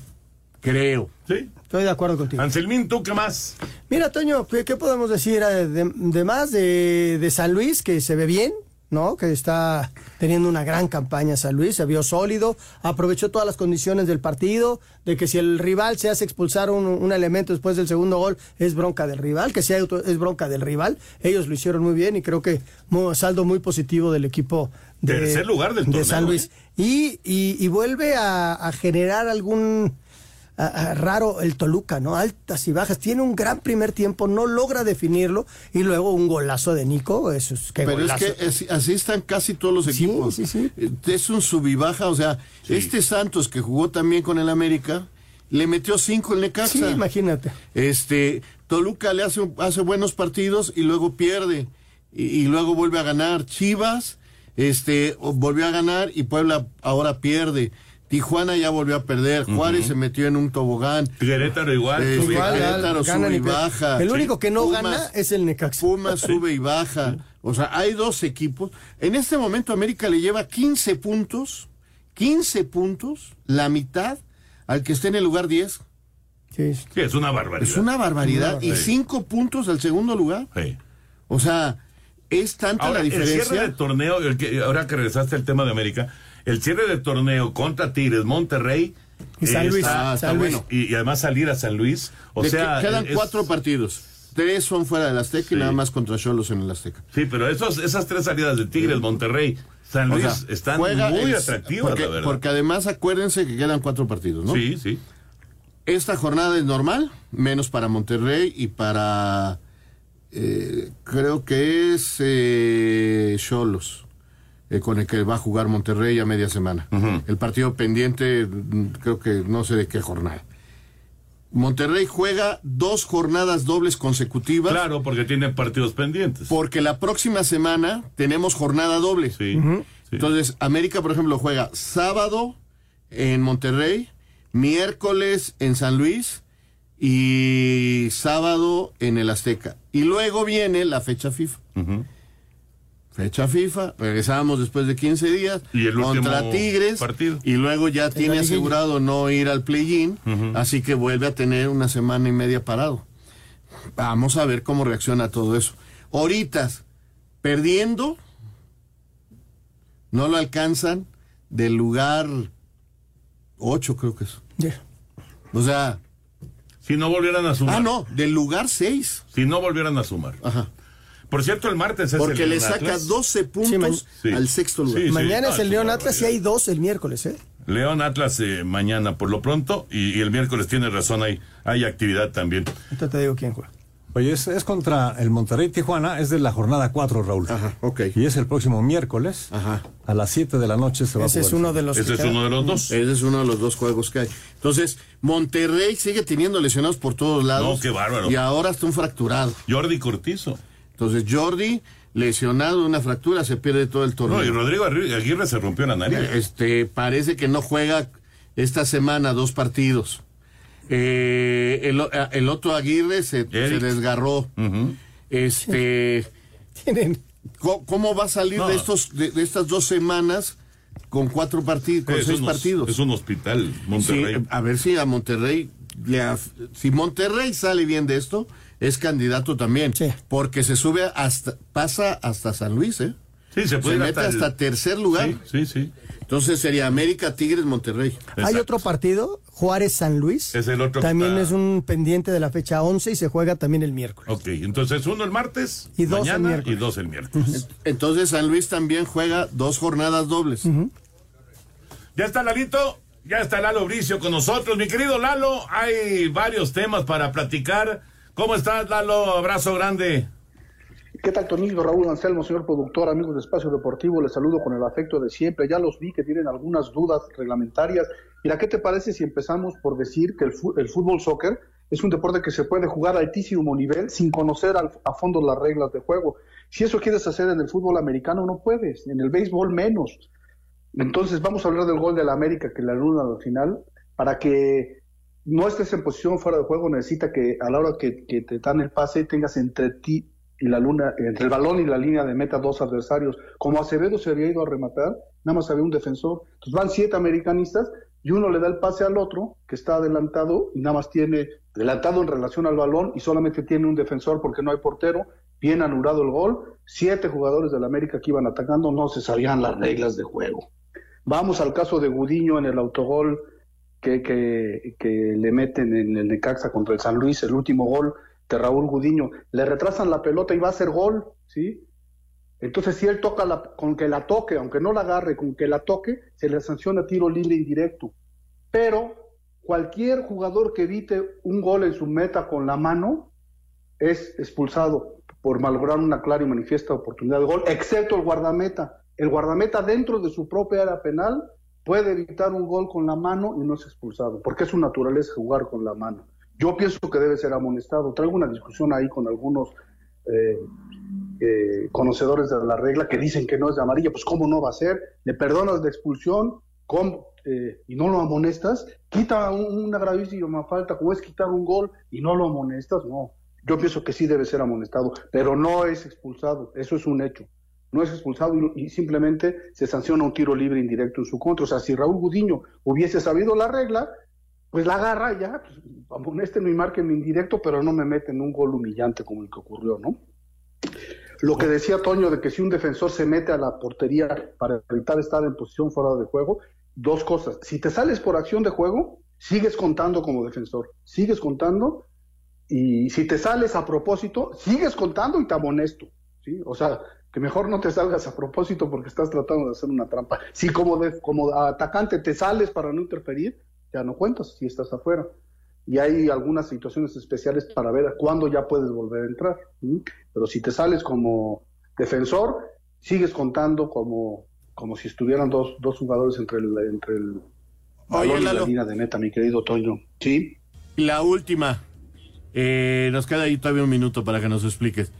Creo. Sí. Estoy de acuerdo contigo. Anselmín, ¿tú qué más? Mira, Toño, ¿qué, qué podemos decir eh, de, de más de, de San Luis, que se ve bien, ¿no? Que está teniendo una gran campaña San Luis, se vio sólido, aprovechó todas las condiciones del partido, de que si el rival se hace expulsar un, un elemento después del segundo gol, es bronca del rival, que si hay auto- es bronca del rival. Ellos lo hicieron muy bien y creo que saldo muy positivo del equipo de, Tercer lugar del de torneo, San Luis. Y, y, y vuelve a, a generar algún a- a- raro el Toluca, ¿no? Altas y bajas. Tiene un gran primer tiempo, no logra definirlo y luego un golazo de Nico. Eso es que Pero es que es- así están casi todos los equipos. Eh, Es un sub y baja, o sea, este Santos que jugó también con el América, le metió cinco en Necaxa. Sí, imagínate. Este, Toluca le hace, hace buenos partidos y luego pierde. Y, y luego vuelve a ganar. Chivas, este, volvió a ganar y Puebla ahora pierde. Tijuana ya volvió a perder. Juárez se metió en un tobogán. Querétaro igual. Eh, sube. Querétaro sube y baja. El único que no Pumas- gana es el Necaxa. Pumas sube y baja. O sea, hay dos equipos. En este momento América le lleva 15 puntos, 15 puntos, la mitad al que esté en el lugar 10. Sí, Sí, es una barbaridad. Es una barbaridad. Y Sí. 5 puntos al segundo lugar. Sí. O sea, es tanta Ahora, la el cierre diferencia. de torneo, el que- ahora que regresaste al tema de América, el cierre de torneo contra Tigres, Monterrey. Y San eh, Luis. está- Ah, está San bueno. Y, y además salir a San Luis. O sea. que- quedan es- cuatro partidos. Tres son fuera del Azteca Sí. y nada más contra Cholos en el Azteca. Sí, pero esos, esas tres salidas de Tigres, Monterrey, San O Luis sea, están muy el- atractivas, porque, la verdad. porque además acuérdense que quedan cuatro partidos, ¿no? Sí, sí. Esta jornada es normal, menos para Monterrey y para. eh, creo que es eh, Cholos, eh, con el que va a jugar Monterrey a media semana. El partido pendiente, mm, creo que no sé de qué jornada. Monterrey juega dos jornadas dobles consecutivas. Claro, porque tiene partidos pendientes. Porque la próxima semana tenemos jornada doble. Sí. Entonces, América, por ejemplo, juega sábado en Monterrey, miércoles en San Luis y sábado en el Azteca. Y luego viene la fecha FIFA. Fecha FIFA, regresamos después de 15 días Y el contra último Tigres partido. y luego ya tiene asegurado no ir al play-in, así que vuelve a tener una semana y media parado. Vamos a ver cómo reacciona todo eso. Horitas, perdiendo, no lo alcanzan del lugar 8 creo que es. O sea, Si no volvieran a sumar. ah no, del lugar 6. Si no volvieran a sumar. Ajá. Por cierto, el martes es Porque el le saca Atlas. 12 puntos Sí. al sexto lugar. Sí, sí. Mañana No, es el es León Atlas y hay dos el miércoles, ¿eh? León Atlas eh, mañana por lo pronto y, y el miércoles tiene razón, hay, hay actividad también. Ahorita te digo quién juega. Oye, es, es contra el Monterrey Tijuana, es de la jornada 4, Raúl. Ajá, ok. Y es el próximo miércoles. Ajá. A las 7 de la noche se va Ese a es jugar. uno de los Ese es queda. uno de los dos. Ese es uno de los dos juegos que hay. Entonces, Monterrey sigue teniendo lesionados por todos lados. No, qué bárbaro. Y ahora está un fracturado. Jordi Cortizo. Entonces, Jordi, lesionado de una fractura, se pierde todo el torneo. No, y Rodrigo Aguirre se rompió la nariz. Este, parece que no juega esta semana dos partidos. Eh, el, el, otro Aguirre se, se desgarró. Este. Tienen. ¿Cómo, va a salir de estos de, estas dos semanas con cuatro partidos, con seis partidos? Es un hospital, Monterrey. a ver si a Monterrey si Monterrey sale bien de esto, es candidato también. Porque se sube hasta, pasa hasta San Luis, ¿eh? Sí, se puede mete hasta, tercer lugar. Sí, sí, Entonces sería América, Tigres, Monterrey. Hay otro partido, Juárez-San Luis. Es el otro. También es un pendiente de la fecha 11 y se juega también el miércoles. Ok, entonces uno el martes y dos mañana, el miércoles. y dos el miércoles. Entonces San Luis también juega dos jornadas dobles. Ya está Lalito, ya está Lalo Bricio con nosotros. Mi querido Lalo, hay varios temas para platicar. ¿Cómo estás, Lalo? Abrazo grande. ¿Qué tal, Tonillo, Raúl Anselmo, señor productor, amigos de Espacio Deportivo? Les saludo con el afecto de siempre. Ya los vi que tienen algunas dudas reglamentarias. Mira, ¿qué te parece si empezamos por decir que el, fútbol soccer es un deporte que se puede jugar a altísimo nivel sin conocer a fondo las reglas de juego? Si eso quieres hacer en el fútbol americano, no puedes. En el béisbol, menos. Entonces, vamos a hablar del gol de la América que la luna al final. Para que no estés en posición fuera de juego, necesita que a la hora que, te dan el pase tengas entre ti y la luna, entre el balón y la línea de meta dos adversarios. Como Acevedo se había ido a rematar, nada más había un defensor. Entonces van siete americanistas y uno le da el pase al otro que está adelantado y nada más tiene adelantado en relación al balón y solamente tiene un defensor porque no hay portero. Bien anulado el gol. Siete jugadores del América que iban atacando no se sabían las reglas de juego. Vamos al caso de Gudiño en el autogol que, que, le meten en el Necaxa contra el San Luis, el último gol de Raúl Gudiño, le retrasan la pelota y va a hacer gol, ¿sí? Entonces, si él toca la, con que la toque, aunque no la agarre, con que la toque, se le sanciona tiro libre indirecto. Pero cualquier jugador que evite un gol en su meta con la mano es expulsado por malograr una clara y manifiesta oportunidad de gol, excepto el guardameta. El guardameta dentro de su propia área penal puede evitar un gol con la mano y no es expulsado, porque es su naturaleza jugar con la mano. Yo pienso que debe ser amonestado. Traigo una discusión ahí con algunos eh, eh, conocedores de la regla que dicen que no es de amarilla. Pues cómo no va a ser. Le perdonas de expulsión eh, y no lo amonestas. Quita una gravísima falta como es quitar un gol y no lo amonestas. No. Yo pienso que sí debe ser amonestado, pero no es expulsado. Eso es un hecho. No es expulsado y, simplemente se sanciona un tiro libre indirecto en su contra. O sea, si Raúl Gudiño hubiese sabido la regla, pues la agarra ya, pues, amonesten y marquen indirecto, pero no me meten un gol humillante como el que ocurrió, ¿no? Lo que decía Toño de que si un defensor se mete a la portería para evitar estar en posición fuera de juego, dos cosas. Si te sales por acción de juego, sigues contando como defensor, sigues contando, y si te sales a propósito, sigues contando y te amonesto, ¿sí? O sea, que mejor no te salgas a propósito porque estás tratando de hacer una trampa. Si como, como atacante te sales para no interferir, ya no cuentas si estás afuera. Y hay algunas situaciones especiales para ver cuándo ya puedes volver a entrar. Pero si te sales como defensor, sigues contando como, como si estuvieran dos, dos jugadores entre el, entre el balón y la línea de meta, mi querido Toño. Sí. La última. Eh, nos queda ahí todavía un minuto para que nos expliques.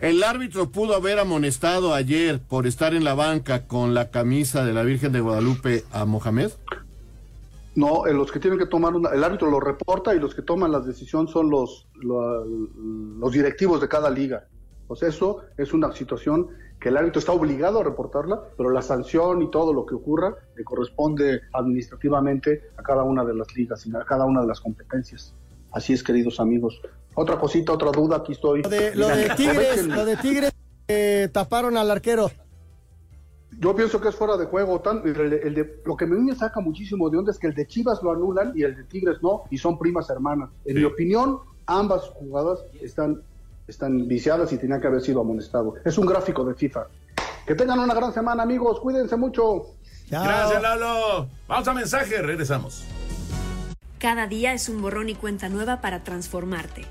¿El árbitro pudo haber amonestado ayer por estar en la banca con la camisa de la Virgen de Guadalupe a Mohamed? No, los que tienen que tomar, una, el árbitro lo reporta y los que toman las decisiones son los, los, directivos de cada liga. Pues eso es una situación que el árbitro está obligado a reportarla, pero la sanción y todo lo que ocurra le corresponde administrativamente a cada una de las ligas y a cada una de las competencias. Así es, queridos amigos. Otra cosita, otra duda, aquí estoy. Lo de, Tigres, lo de Tigres eh, taparon al arquero. Yo pienso que es fuera de juego. Tan, el, de, lo que me saca muchísimo de onda es que el de Chivas lo anulan y el de Tigres no, y son primas hermanas. En mi opinión, ambas jugadas están, están viciadas y tenían que haber sido amonestados. Es un gráfico de FIFA. Que tengan una gran semana, amigos. Cuídense mucho. Gracias, Lalo. Vamos a mensaje, regresamos. Cada día es un borrón y cuenta nueva para transformarte.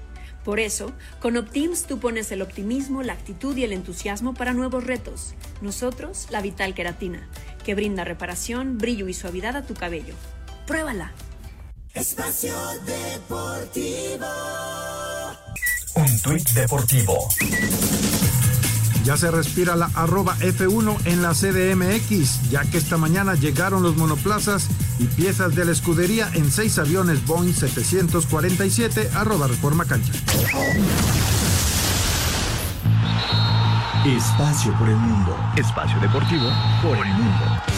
Por eso, con Optims tú pones el optimismo, la actitud y el entusiasmo para nuevos retos. Nosotros, la Vital Queratina, que brinda reparación, brillo y suavidad a tu cabello. Pruébala. Espacio Deportivo. Un tuit deportivo. Ya se respira la arroba F1 en la CDMX, ya que esta mañana llegaron los monoplazas y piezas de la escudería en seis aviones Boeing 747 arroba Reforma Cancha. Espacio por el mundo. Espacio deportivo por el mundo.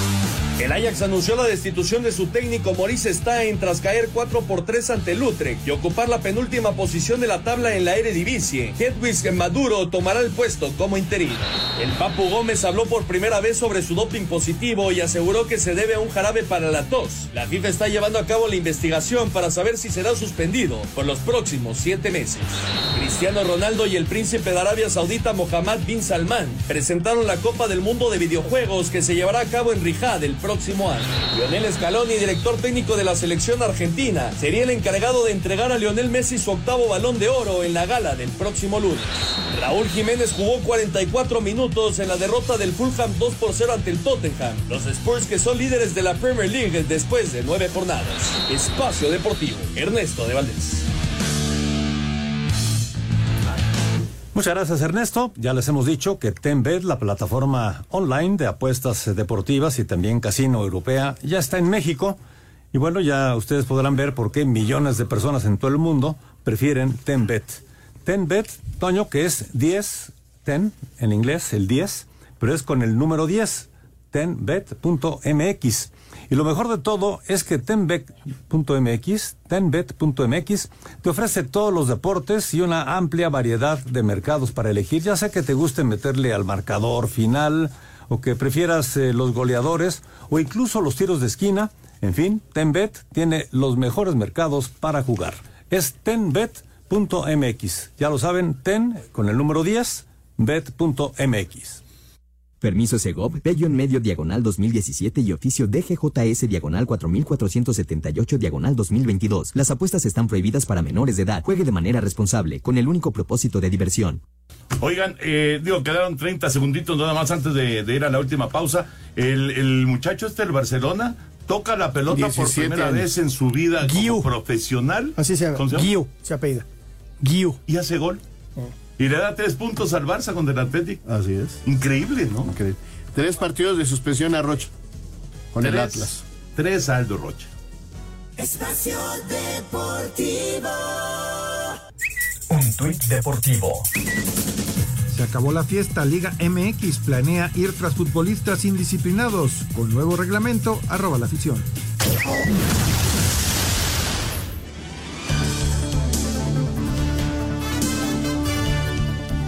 El Ajax anunció la destitución de su técnico Maurice Stein tras caer 4 por 3 ante el Utrecht y ocupar la penúltima posición de la tabla en la Eredivisie. Hedwig Maduro tomará el puesto como interino. El Papu Gómez habló por primera vez sobre su doping positivo y aseguró que se debe a un jarabe para la tos. La FIFA está llevando a cabo la investigación para saber si será suspendido por los próximos siete meses. Cristiano Ronaldo y el príncipe de Arabia Saudita Mohammed bin Salman presentaron la Copa del Mundo de Videojuegos que se llevará a cabo en Rijad el próximo año. Lionel Scaloni, director técnico de la selección argentina, sería el encargado de entregar a Lionel Messi su octavo balón de oro en la gala del próximo lunes. Raúl Jiménez jugó 44 minutos en la derrota del Fulham 2 por 0 ante el Tottenham. Los Spurs que son líderes de la Premier League después de nueve jornadas. Espacio Deportivo, Ernesto de Valdés. Muchas gracias Ernesto. Ya les hemos dicho que Tenbet, la plataforma online de apuestas deportivas y también casino europea, ya está en México. Y bueno, ya ustedes podrán ver por qué millones de personas en todo el mundo prefieren Tenbet. Tenbet, Toño, que es 10, ten en inglés, el 10, pero es con el número 10, tenbet.mx. Y lo mejor de todo es que tenbet.mx, tenbet.mx, te ofrece todos los deportes y una amplia variedad de mercados para elegir. Ya sea que te guste meterle al marcador final o que prefieras eh, los goleadores o incluso los tiros de esquina. En fin, Tenbet tiene los mejores mercados para jugar. Es tenbet.mx. Ya lo saben, ten con el número 10, bet.mx. Permiso Segov, Bello en medio diagonal 2017 y oficio DGJS diagonal 4478 diagonal 2022. Las apuestas están prohibidas para menores de edad. Juegue de manera responsable, con el único propósito de diversión. Oigan, eh, digo, quedaron 30 segunditos nada más antes de, de ir a la última pausa. El, el muchacho este del Barcelona toca la pelota por 17 primera años. vez en su vida como profesional. Así se llama. Guiu, se apellida. Guiu. Y hace gol. Y le da tres puntos al Barça contra el Atlético. Así es. Increíble, ¿no? Increíble. Tres partidos de suspensión a Rocha. Con el. Atlas. Tres a Aldo Rocha. Espacio Deportivo. Un tuit deportivo. Se acabó la fiesta. Liga MX planea ir tras futbolistas indisciplinados. Con nuevo reglamento, arroba la afición.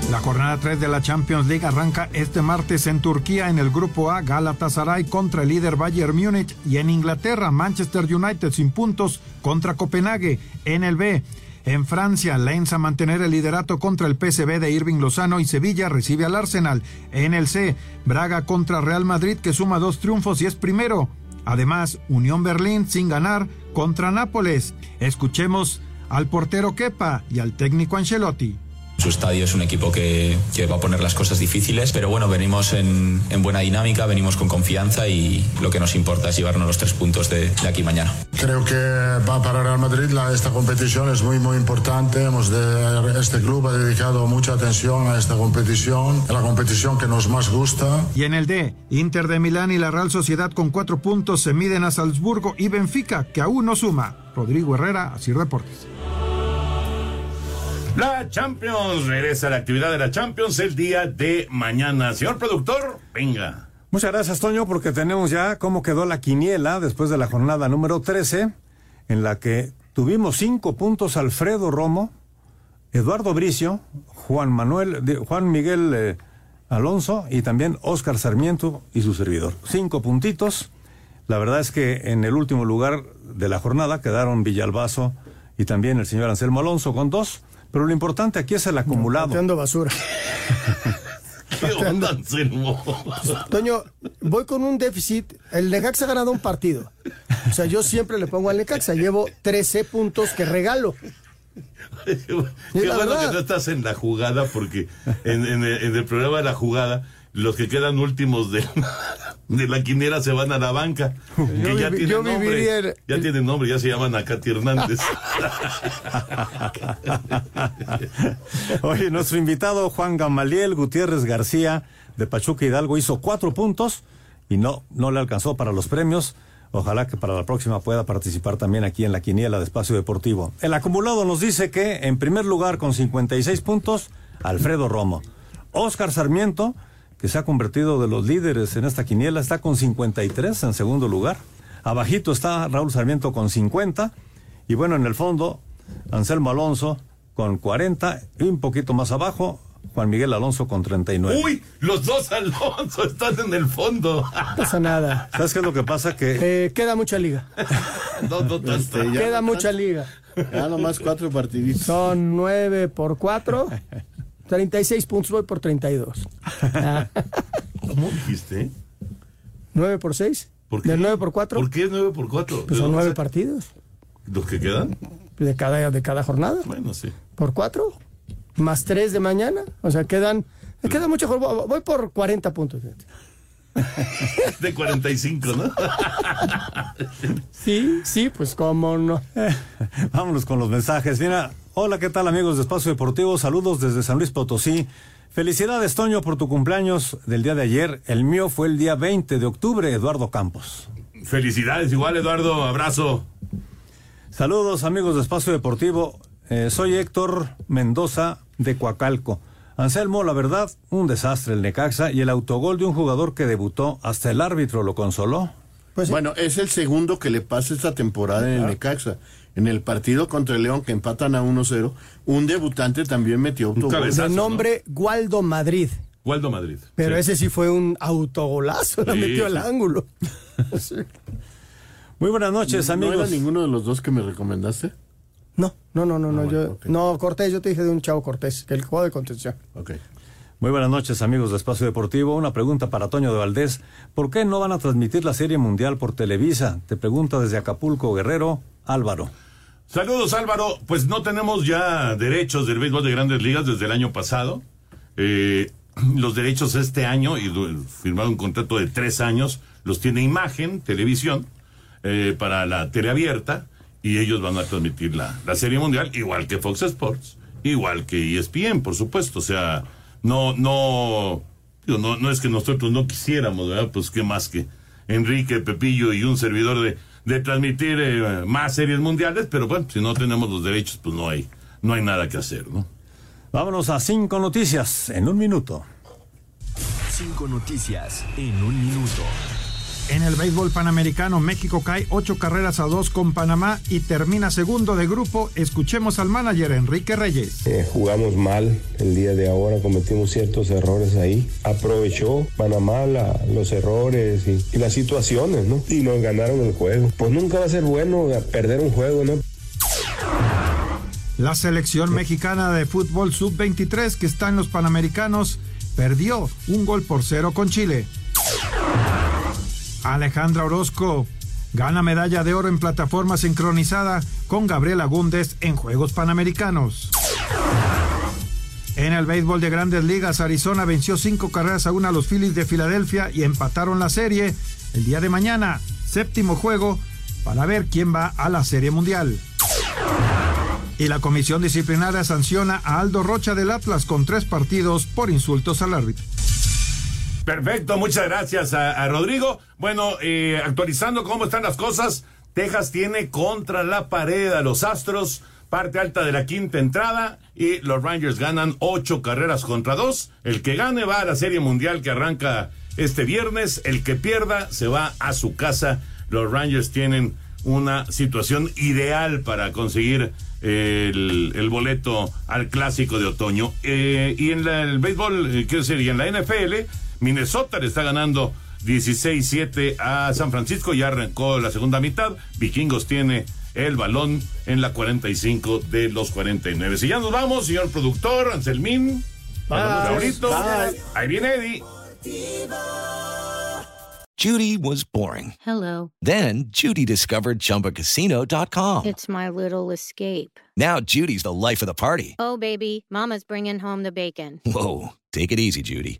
La jornada 3 de la Champions League arranca este martes en Turquía en el grupo A Galatasaray contra el líder Bayern Múnich y en Inglaterra Manchester United sin puntos contra Copenhague en el B. En Francia, Lens a mantener el liderato contra el PSV de Irving Lozano y Sevilla recibe al Arsenal. En el C, Braga contra Real Madrid que suma dos triunfos y es primero. Además, Unión Berlín sin ganar contra Nápoles. Escuchemos al portero Kepa y al técnico Ancelotti. Su estadio es un equipo que, que va a poner las cosas difíciles, pero bueno, venimos en, en buena dinámica, venimos con confianza y lo que nos importa es llevarnos los tres puntos de, de aquí mañana. Creo que va para Real Madrid la- esta competición es muy muy importante. Hemos de- este club ha dedicado mucha atención a esta competición, a la competición que nos más gusta. Y en el D, Inter de Milán y la Real Sociedad con cuatro puntos se miden a Salzburgo y Benfica, que aún no suma. Rodrigo Herrera, así Deportes. La Champions regresa a la actividad de la Champions el día de mañana. Señor productor, venga. Muchas gracias, Toño, porque tenemos ya cómo quedó la quiniela después de la jornada número 13, en la que tuvimos cinco puntos Alfredo Romo, Eduardo Bricio, Juan Manuel, Juan Miguel eh, Alonso y también Óscar Sarmiento y su servidor. Cinco puntitos. La verdad es que en el último lugar de la jornada quedaron Villalbazo y también el señor Anselmo Alonso con dos. Pero lo importante aquí es el acumulado. Pateando basura. Pateando. Toño, voy con un déficit. El Necaxa ha ganado un partido. O sea, yo siempre le pongo al Necaxa. Llevo 13 puntos que regalo. Qué la bueno verdad. que no estás en la jugada, porque en, en el, en el programa de la jugada, los que quedan últimos de de la quiniela se van a la banca. que ya yo nombre. viviría en- Ya tienen nombre, ya se llaman a Katy Hernández. Oye, nuestro invitado Juan Gamaliel Gutiérrez García de Pachuca Hidalgo hizo cuatro puntos y no, no le alcanzó para los premios. Ojalá que para la próxima pueda participar también aquí en la quiniela de Espacio Deportivo. El acumulado nos dice que en primer lugar con 56 puntos, Alfredo Romo. Oscar Sarmiento, que se ha convertido de los líderes en esta quiniela, está con 53 en segundo lugar. Abajito está Raúl Sarmiento con 50. Y bueno, en el fondo, Anselmo Alonso con 40 y un poquito más abajo, Juan Miguel Alonso con 39. Uy, los dos Alonso están en el fondo. No pasa nada. ¿Sabes qué es lo que pasa? Que Eh, queda mucha liga. no, no tanto. Este, Queda mucha liga. Ya nomás cuatro partiditos. Son 9 por 4. 36 puntos, voy por 32. Ah, ¿Cómo dijiste? 9 por 6. ¿Por qué? ¿De 9 por 4? ¿Por qué 9 por 4? Pues son 9 partidos ¿Los que quedan? de cada, de cada jornada. Bueno, sí. Por 4. Más 3 de mañana. O sea, quedan. me Queda mucho. Voy por 40 puntos. De 45, ¿no? Sí, sí, pues cómo no. Vámonos con los mensajes. Mira, hola, ¿qué tal amigos de Espacio Deportivo? Saludos desde San Luis Potosí. Felicidades, Toño, por tu cumpleaños del día de ayer. El mío fue el día 20 de octubre, Eduardo Campos. Felicidades, igual, Eduardo. Abrazo. Saludos, amigos de Espacio Deportivo. Eh, soy Héctor Mendoza de Coacalco. Anselmo, la verdad, un desastre el Necaxa y el autogol de un jugador que debutó, hasta el árbitro lo consoló. bueno, es el segundo que le pasa esta temporada en el Necaxa. En el partido contra el León, que empatan a 1-0, un debutante también metió autogol. De nombre Gualdo Madrid. Waldo Madrid. Pero Sí. ese sí fue un autogolazo, Sí, metió al ángulo. Sí. Muy buenas noches, ¿No amigos. era ninguno de los dos que me recomendaste? No, no, no, no, no, Ah, yo, no, Cortés, yo te dije de un chavo Cortés, que el juego de contención. Ok. Muy buenas noches, amigos de Espacio Deportivo. Una pregunta para Toño de Valdés. ¿Por qué no van a transmitir la Serie Mundial por Televisa? Te pregunta desde Acapulco, Guerrero, Álvaro. Saludos Álvaro, pues no tenemos ya derechos del béisbol de grandes ligas desde el año pasado. Eh, los derechos este año, y firmaron un contrato de tres años, los tiene Imagen, Televisión, eh, para la tele abierta, y ellos van a transmitir la, Serie Mundial, igual que Fox Sports, igual que ESPN, por supuesto. O sea, no, no, no, no es que nosotros no quisiéramos, ¿verdad? Pues qué más que Enrique, Pepillo y un servidor de, de transmitir eh, más series mundiales, pero bueno, si no tenemos los derechos, pues no hay, no hay nada que hacer, ¿no? Vámonos a cinco noticias en un minuto. Cinco noticias en un minuto. En el béisbol panamericano, México cae ocho carreras a dos con Panamá y termina segundo de grupo. Escuchemos al manager Enrique Reyes. Eh, jugamos mal el día de ahora, cometimos ciertos errores ahí. Aprovechó Panamá la- los errores y, y las situaciones, ¿no? Y nos ganaron el juego. Pues nunca va a ser bueno perder un juego, ¿no? La selección mexicana de fútbol sub-23 que está en los Panamericanos perdió un gol por cero con Chile. Alejandra Orozco gana medalla de oro en plataforma sincronizada con Gabriela Gúndez en Juegos Panamericanos. En el béisbol de grandes ligas, Arizona venció cinco carreras a una a los Phillies de Filadelfia y empataron la serie. El día de mañana, séptimo juego para ver quién va a la Serie Mundial. Y la comisión disciplinaria sanciona a Aldo Rocha del Atlas con tres partidos por insultos al árbitro. Perfecto, muchas gracias a, Rodrigo. Bueno, eh, actualizando cómo están las cosas, Texas tiene contra la pared a los Astros, parte alta de la quinta entrada, y los Rangers ganan ocho carreras contra dos. El que gane va a la Serie Mundial que arranca este viernes, el que pierda se va a su casa. Los Rangers tienen una situación ideal para conseguir eh, el, boleto al clásico de otoño. Eh, y en el béisbol, eh, quiero decir, y en la NFL, Minnesota le está ganando 16-7 a San Francisco, ya arrancó la segunda mitad. Vikingos tiene el balón en la 45 de los 49. Si ya nos vamos, señor productor, Anselmín, Bye. ahí viene Eddie. Judy was boring. Hello. Then Judy discovered ChumbaCasino.com. It's my little escape. Now Judy's the life of the party. Oh, baby, Mama's bringing home the bacon. Whoa, take it easy, Judy.